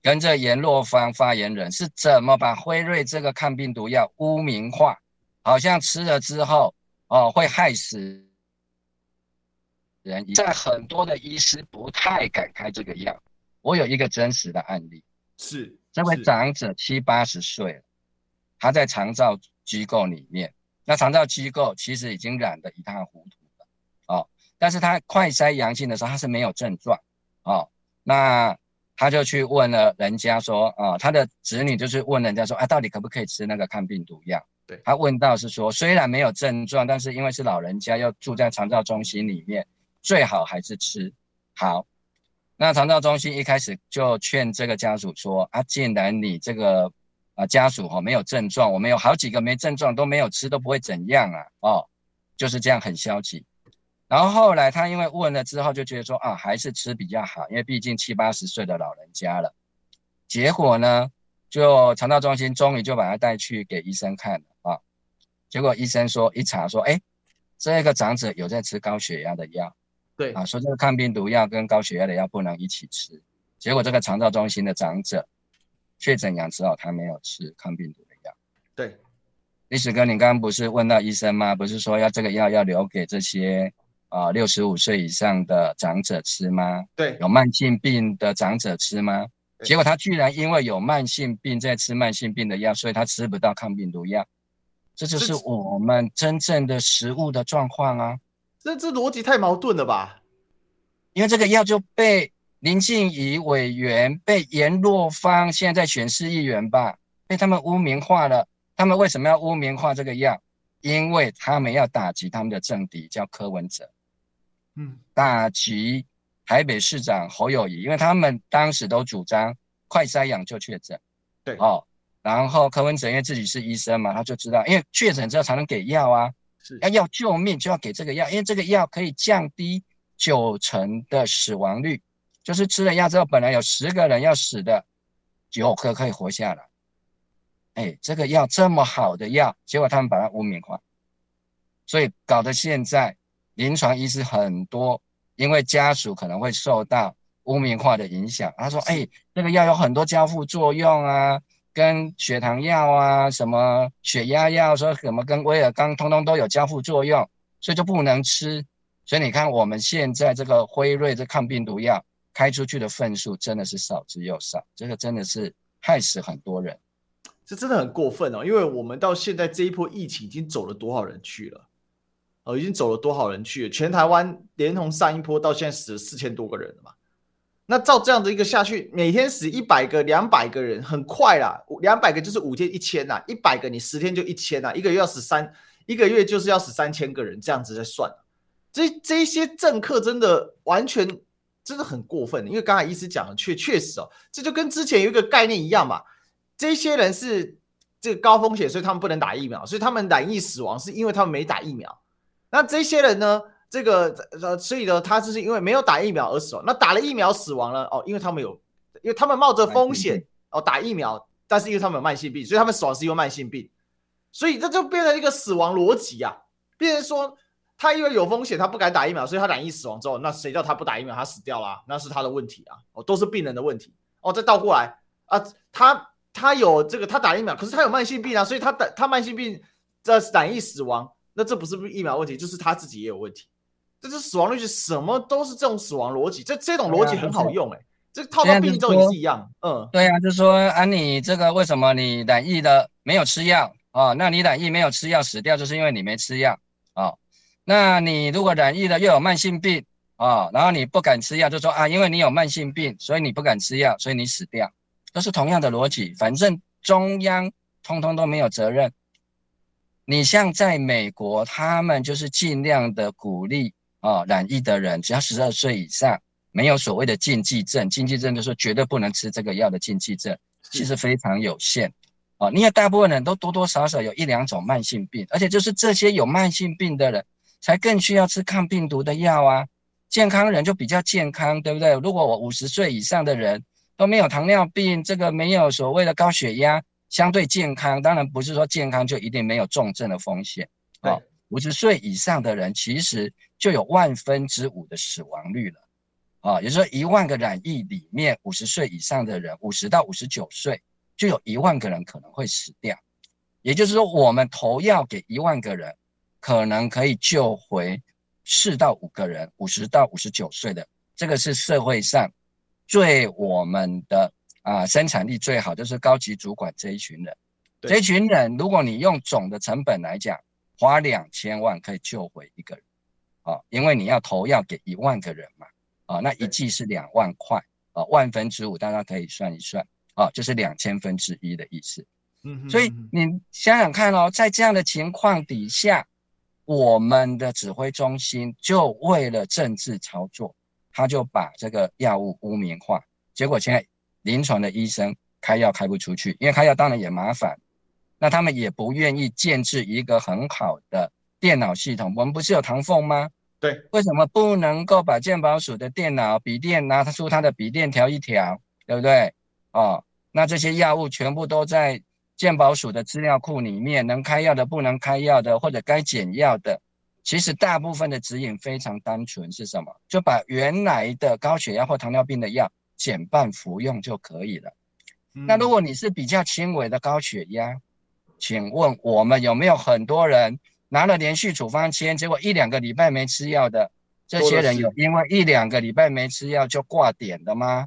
跟着严若芳发言人是怎么把辉瑞这个抗病毒药污名化？好像吃了之后哦会害死。人在很多的医师不太敢开这个药。我有一个真实的案例，是这位长者七八十岁了，他在长照机构里面，那长照机构其实已经染得一塌糊涂了哦。但是他快筛阳性的时候，他是没有症状哦。那他就去问了人家说啊、哦，他的子女就是问人家说啊，到底可不可以吃那个抗病毒药？对，他问到是说，虽然没有症状，但是因为是老人家，要住在长照中心里面。最好还是吃好。那长照中心一开始就劝这个家属说：“啊，既然你这个啊家属哈没有症状，我们有好几个没症状都没有吃都不会怎样啊，哦，就是这样很消极。”然后后来他因为问了之后就觉得说：“啊，还是吃比较好，因为毕竟七八十岁的老人家了。”结果呢，就肠道中心终于就把他带去给医生看了啊。结果医生说一查说：“哎，这个长者有在吃高血压的药。”对啊，说这个抗病毒药跟高血压的药不能一起吃，结果这个长照中心的长者确诊阳之后，他没有吃抗病毒的药。对，历史哥，你刚刚不是问到医生吗？不是说要这个药要留给这些啊六十五岁以上的长者吃吗？对，有慢性病的长者吃吗？结果他居然因为有慢性病在吃慢性病的药，所以他吃不到抗病毒药，这就是我们真正的食物的状况啊。这这逻辑太矛盾了吧？因为这个药就被林静怡委员、被颜若芳现在在选市议员吧，被他们污名化了。他们为什么要污名化这个药？因为他们要打击他们的政敌，叫柯文哲。嗯，打击台北市长侯友谊，因为他们当时都主张快筛阳就确诊。对哦，然后柯文哲因为自己是医生嘛，他就知道，因为确诊之后才能给药啊。要要救命就要给这个药，因为这个药可以降低九成的死亡率，就是吃了药之后，本来有十个人要死的，九个可以活下来。哎，这个药这么好的药，结果他们把它污名化，所以搞得现在临床医师很多，因为家属可能会受到污名化的影响，他说：“哎，这个药有很多交互作用啊。”跟血糖药啊，什么血压药，说什么跟威尔刚通通都有交互作用，所以就不能吃。所以你看，我们现在这个辉瑞这抗病毒药开出去的份数真的是少之又少，这个真的是害死很多人。这真的很过分哦，因为我们到现在这一波疫情已经走了多少人去了？哦，已经走了多少人去了？全台湾连同上一波到现在死了四千多个人了嘛。那照这样的一个下去，每天死一百个、两百个人，很快啦。两百个就是五天一千呐，一百个你十天就一千呐，一个月要死三，一个月就是要死三千个人，这样子在算。这这些政客真的完全真的很过分，因为刚才医师讲的确确实哦，这就跟之前有一个概念一样嘛。这些人是这个高风险，所以他们不能打疫苗，所以他们染疫死亡是因为他们没打疫苗。那这些人呢？这个呃，所以呢，他就是因为没有打疫苗而死亡。那打了疫苗死亡了哦，因为他们有，因为他们冒着风险哦打疫苗，但是因为他们有慢性病，所以他们死亡是因为慢性病。所以这就变成一个死亡逻辑啊，变成说他因为有风险，他不敢打疫苗，所以他染疫死亡之后，那谁叫他不打疫苗，他死掉了啊，那是他的问题啊，哦，都是病人的问题哦。再倒过来啊，他他有这个他打疫苗，可是他有慢性病啊，所以他打他慢性病这染疫死亡，那这不是疫苗问题，就是他自己也有问题。这是死亡率是什么都是这种死亡逻辑，这这种逻辑很好用哎、欸，这套到病症也是一样，嗯，对啊，就是说啊，你这个为什么你染疫的没有吃药啊？那你染疫没有吃药死掉，就是因为你没吃药啊。那你如果染疫了又有慢性病啊，然后你不敢吃药，就说啊，因为你有慢性病，所以你不敢吃药，所以你死掉。都是同样的逻辑，反正中央通通都没有责任。你像在美国，他们就是尽量的鼓励啊，染疫的人只要十二岁以上，没有所谓的禁忌症，禁忌症就是说绝对不能吃这个药的禁忌症，其实非常有限。啊，因为大部分人都多多少少有一两种慢性病，而且就是这些有慢性病的人才更需要吃抗病毒的药啊。健康人就比较健康，对不对？如果我五十岁以上的人都没有糖尿病，这个没有所谓的高血压。相对健康，当然不是说健康就一定没有重症的风险。哦，五十岁以上的人其实就有万分之五的死亡率了。啊，也就是说一万个染疫里面，五十岁以上的人，五十到五十九岁就有一万个人可能会死掉。也就是说，我们投药给一万个人，可能可以救回四到五个人，五十到五十九岁的，这个是社会上最我们的。啊，生产力最好就是高级主管这一群人，这一群人，如果你用总的成本来讲，花两千万可以救回一个人，啊，因为你要投药给一万个人嘛，啊，那一剂是两万块，啊，万分之五大家可以算一算，啊，就是两千分之一的意思。嗯，所以你想想看哦，在这样的情况底下，我们的指挥中心就为了政治操作，他就把这个药物污名化，结果现在。临床的医生开药开不出去，因为开药当然也麻烦，那他们也不愿意建置一个很好的电脑系统。我们不是有唐凤吗？对，为什么不能够把健保署的电脑笔电拿出他的笔电调一调，对不对？哦，那这些药物全部都在健保署的资料库里面，能开药的、不能开药的，或者该减药的，其实大部分的指引非常单纯，是什么？就把原来的高血压或糖尿病的药。减半服用就可以了。那如果你是比较轻微的高血压，请问我们有没有很多人拿了连续处方签，结果一两个礼拜没吃药的？这些人有因为一两个礼拜没吃药就挂点的吗？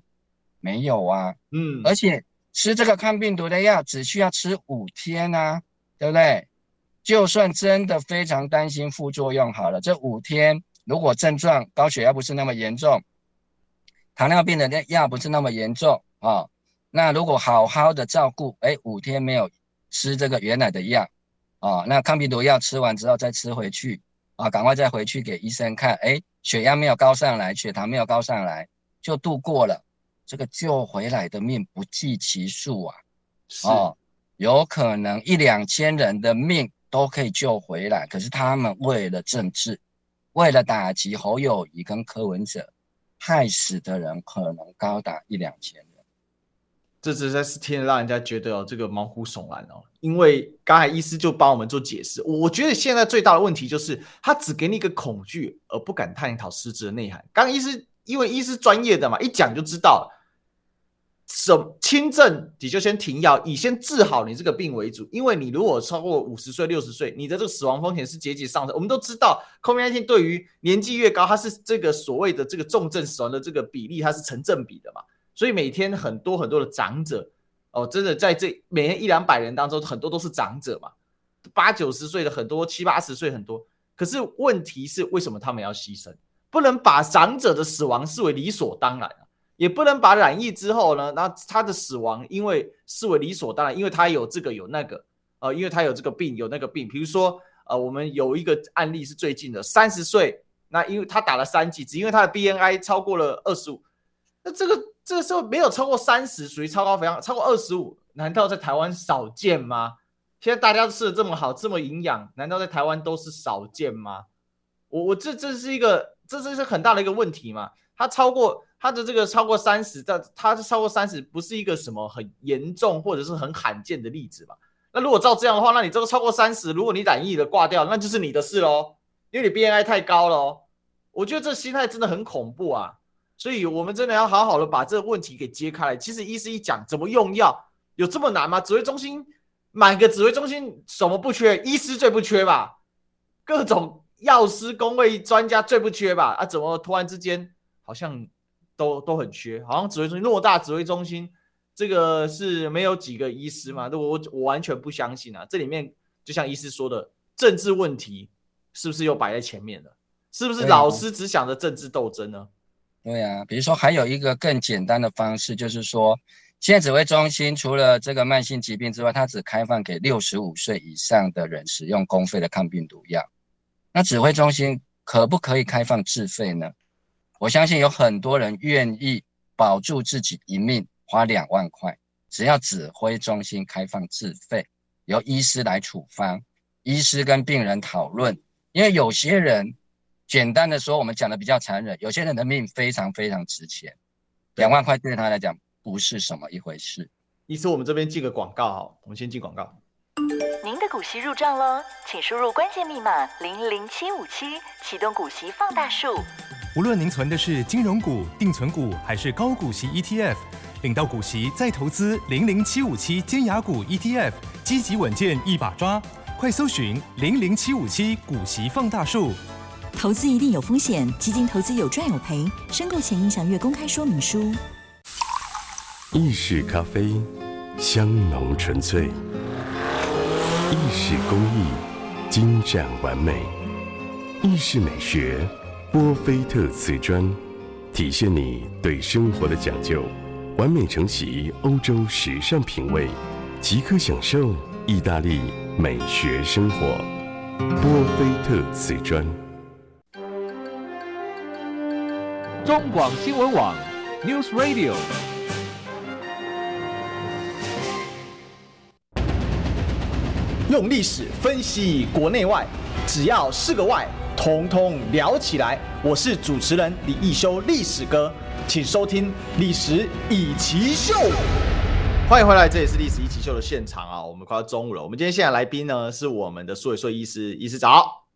没有啊。嗯，而且吃这个抗病毒的药只需要吃五天啊，对不对？就算真的非常担心副作用好了，这五天如果症状高血压不是那么严重。糖尿病的那药不是那么严重啊，那如果好好的照顾，哎，五天没有吃这个原来的药啊，那抗病毒药吃完之后再吃回去啊，赶快再回去给医生看，哎，血压没有高上来，血糖没有高上来，就度过了，这个救回来的命不计其数啊，哦，有可能一两千人的命都可以救回来，可是他们为了政治，为了打击侯友谊跟柯文哲。害死的人可能高达一两千人，这实在是听得让人家觉得哦，这个毛骨悚然哦。因为刚才医师就帮我们做解释，我觉得现在最大的问题就是他只给你一个恐惧，而不敢探讨实质的内涵。刚医师因为医师专业的嘛，一讲就知道了。什轻症你就先停药，以先治好你这个病为主。因为你如果超过五十岁、六十岁，你的这个死亡风险是节节上升。我们都知道，COVID-19 对于年纪越高，它是这个所谓的这个重症死亡的这个比例，它是成正比的嘛。所以每天很多很多的长者，哦，真的在这每天一两百人当中，很多都是长者嘛，八九十岁的很多，七八十岁很多。可是问题是，为什么他们要牺牲？不能把长者的死亡视为理所当然啊。也不能把染疫之后呢，那他的死亡因为视为理所当然，因为他有这个有那个，呃，因为他有这个病有那个病，比如说，呃，我们有一个案例是最近的，三十岁，那因为他打了三剂，只因为他的 BNI 超过了二十五，那这个这个时候没有超过三十，属于超高肥胖，超过二十五，难道在台湾少见吗？现在大家都吃的这么好，这么营养，难道在台湾都是少见吗？我我这这是一个，这这是很大的一个问题嘛，他超过。他的这个超过三十，但他是超过三十，不是一个什么很严重或者是很罕见的例子嘛？那如果照这样的话，那你这个超过三十，如果你染疫的挂掉，那就是你的事喽，因为你 B N I 太高了。我觉得这心态真的很恐怖啊！所以我们真的要好好的把这个问题给揭开来。其实医师一讲怎么用药，有这么难吗？指挥中心满个指挥中心什么不缺？医师最不缺吧？各种药师、工位专家最不缺吧？啊，怎么突然之间好像？都都很缺，好像指挥中心偌大，指挥中心这个是没有几个医师嘛？我我完全不相信啊！这里面就像医师说的，政治问题是不是又摆在前面了？是不是老师只想着政治斗争呢？对啊，比如说还有一个更简单的方式，就是说现在指挥中心除了这个慢性疾病之外，它只开放给六十五岁以上的人使用公费的抗病毒药。那指挥中心可不可以开放自费呢？我相信有很多人愿意保住自己一命，花两万块，只要指挥中心开放自费，由医师来处方，医师跟病人讨论。因为有些人，简单的说，我们讲的比较残忍，有些人的命非常非常值钱，两万块对他来讲。不是什么一回事。医师，我们这边进个广告哈，我们先进广告。您的股息入账喽，请输入关键密码零零七五七，启动股息放大术。无论您存的是金融股、定存股还是高股息 ETF，领到股息再投资零零七五七尖牙股 ETF，积极稳健一把抓。快搜寻零零七五七股息放大术。投资一定有风险，基金投资有赚有赔，申购前应详阅公开说明书。意式咖啡，香浓纯粹；意式工艺，精湛完美；意式美学，波菲特瓷砖，体现你对生活的讲究，完美承袭欧洲时尚品味，即刻享受意大利美学生活。波菲特瓷砖。中广新闻网，News Radio。用历史分析国内外，只要是个“外”，统统聊起来。我是主持人李易修，历史哥，请收听《历史以奇秀》。欢迎回来，这也是《历史一奇秀》的现场啊！我们快要中午了。我们今天现在来宾呢，是我们的苏伟硕医师，医师早，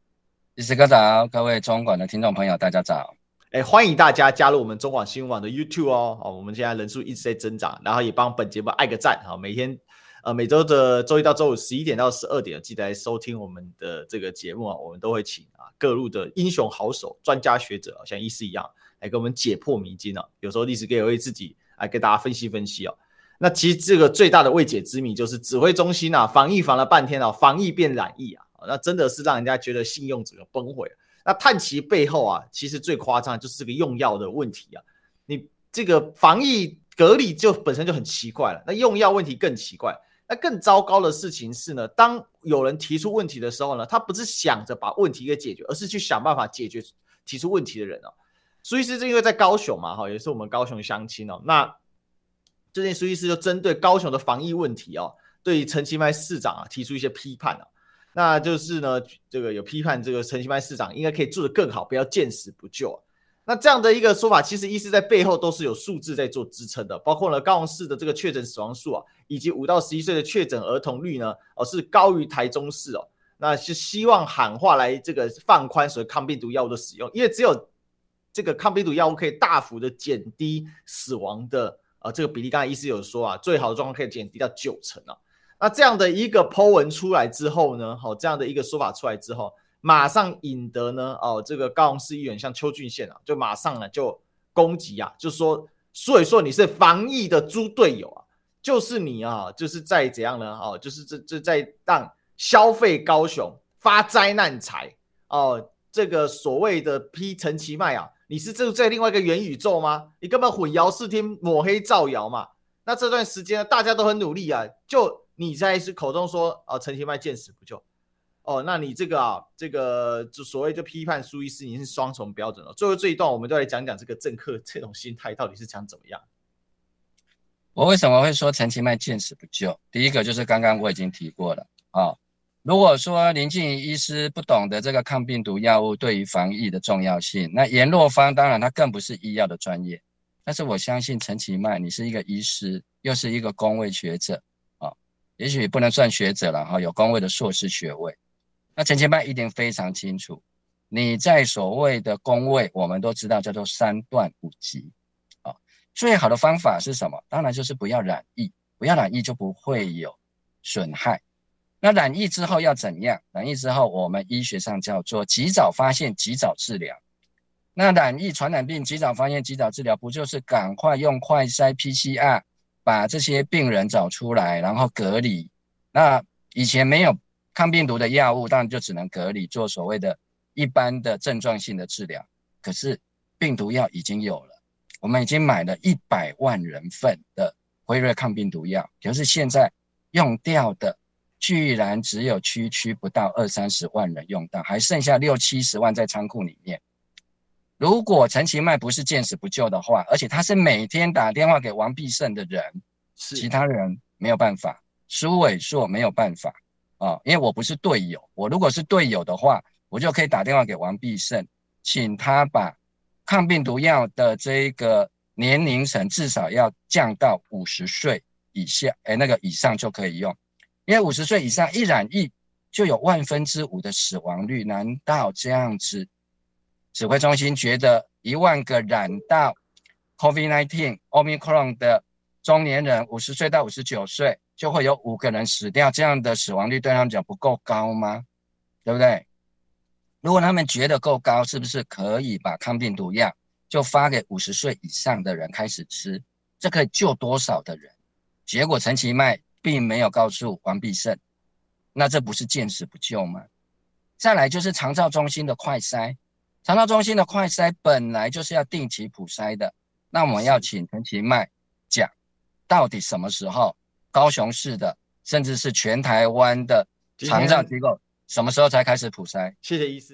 医师哥早，各位中广的听众朋友，大家早。哎，欢迎大家加入我们中广新闻网的 YouTube 哦。好，我们现在人数一直在增长，然后也帮本节目按个赞哈，每天。呃，每周的周一到周五十一点到十二点，记得来收听我们的这个节目啊，我们都会请啊各路的英雄好手、专家学者，像医师一样来给我们解破迷津啊。有时候历史哥也会自己来给大家分析分析哦。那其实这个最大的未解之谜就是指挥中心啊，防疫防了半天啊，防疫变染疫啊，那真的是让人家觉得信用整个崩溃。那探其背后啊，其实最夸张的就是这个用药的问题啊。你这个防疫隔离就本身就很奇怪了，那用药问题更奇怪。那更糟糕的事情是呢，当有人提出问题的时候呢，他不是想着把问题给解决，而是去想办法解决提出问题的人哦。苏医师是因为在高雄嘛，哈，也是我们高雄乡亲哦。那最近苏医师就针对高雄的防疫问题哦，对陈其迈市长啊提出一些批判啊。那就是呢，这个有批判这个陈其迈市长应该可以做得更好，不要见死不救啊。那这样的一个说法，其实医师在背后都是有数字在做支撑的，包括了高雄市的这个确诊死亡数啊，以及五到十一岁的确诊儿童率呢，哦是高于台中市哦，那是希望喊话来这个放宽所谓抗病毒药物的使用，因为只有这个抗病毒药物可以大幅的减低死亡的呃这个比例，刚才医师有说啊，最好的状况可以减低到九成啊，那这样的一个 Po 文出来之后呢，好这样的一个说法出来之后。马上引得呢，哦，这个高雄市议员像邱俊宪啊，就马上呢就攻击啊，就说所以说你是防疫的猪队友啊，就是你啊，就是在怎样呢？哦，就是这这在让消费高雄发灾难财哦，这个所谓的批陈其迈啊，你是这在另外一个元宇宙吗？你根本混淆视听，抹黑造谣嘛。那这段时间大家都很努力啊，就你在是口中说啊，陈其迈见死不救。哦，那你这个啊，这个就所谓就批判苏医师，你是双重标准了。最后这一段，我们就来讲讲这个政客 这种心态到底是想怎么样？我为什么会说陈其迈见死不救？第一个就是刚刚我已经提过了啊、哦。如果说林静仪医师不懂得这个抗病毒药物对于防疫的重要性，那颜若芳当然他更不是医药的专业。但是我相信陈其迈，你是一个医师，又是一个公卫学者、也许不能算学者了哈、有公位的硕士学位。那陈其迈一定非常清楚，你在所谓的公位，我们都知道叫做三段五级，啊，最好的方法是什么？当然就是不要染疫，不要染疫就不会有损害。那染疫之后要怎样？染疫之后，我们医学上叫做及早发现、及早治疗。那染疫传染病及早发现、及早治疗，不就是赶快用快筛 PCR 把这些病人找出来，然后隔离？那以前没有。抗病毒的药物当然就只能隔离，做所谓的一般的症状性的治疗。可是病毒药已经有了，我们已经买了一百万人份的辉瑞抗病毒药，可是现在用掉的居然只有区区不到二三十万人用到，还剩下六七十万在仓库里面。如果陈其迈不是见死不救的话，而且他是每天打电话给王必胜的人，是其他人没有办法，苏伟硕没有办法啊、哦，因为我不是队友，我如果是队友的话，我就可以打电话给王必胜，请他把抗病毒药的这个年龄层至少要降到五十岁以下，哎，那个以上就可以用，因为五十岁以上一染疫就有万分之五的死亡率，难道这样子？指挥中心觉得一万个染到 COVID-19 Omicron 的中年人，五十岁到五十九岁就会有五个人死掉，这样的死亡率对他们讲不够高吗？对不对？如果他们觉得够高，是不是可以把抗病毒药就发给五十岁以上的人开始吃？这可以救多少的人？结果陈其迈并没有告诉王必胜，那这不是见死不救吗？再来就是长照中心的快筛。长照中心的快筛本来就是要定期普筛的，那我们要请陈其迈讲，到底什么时候高雄市的，甚至是全台湾的肠道机构什么时候才开始普筛？谢谢医师。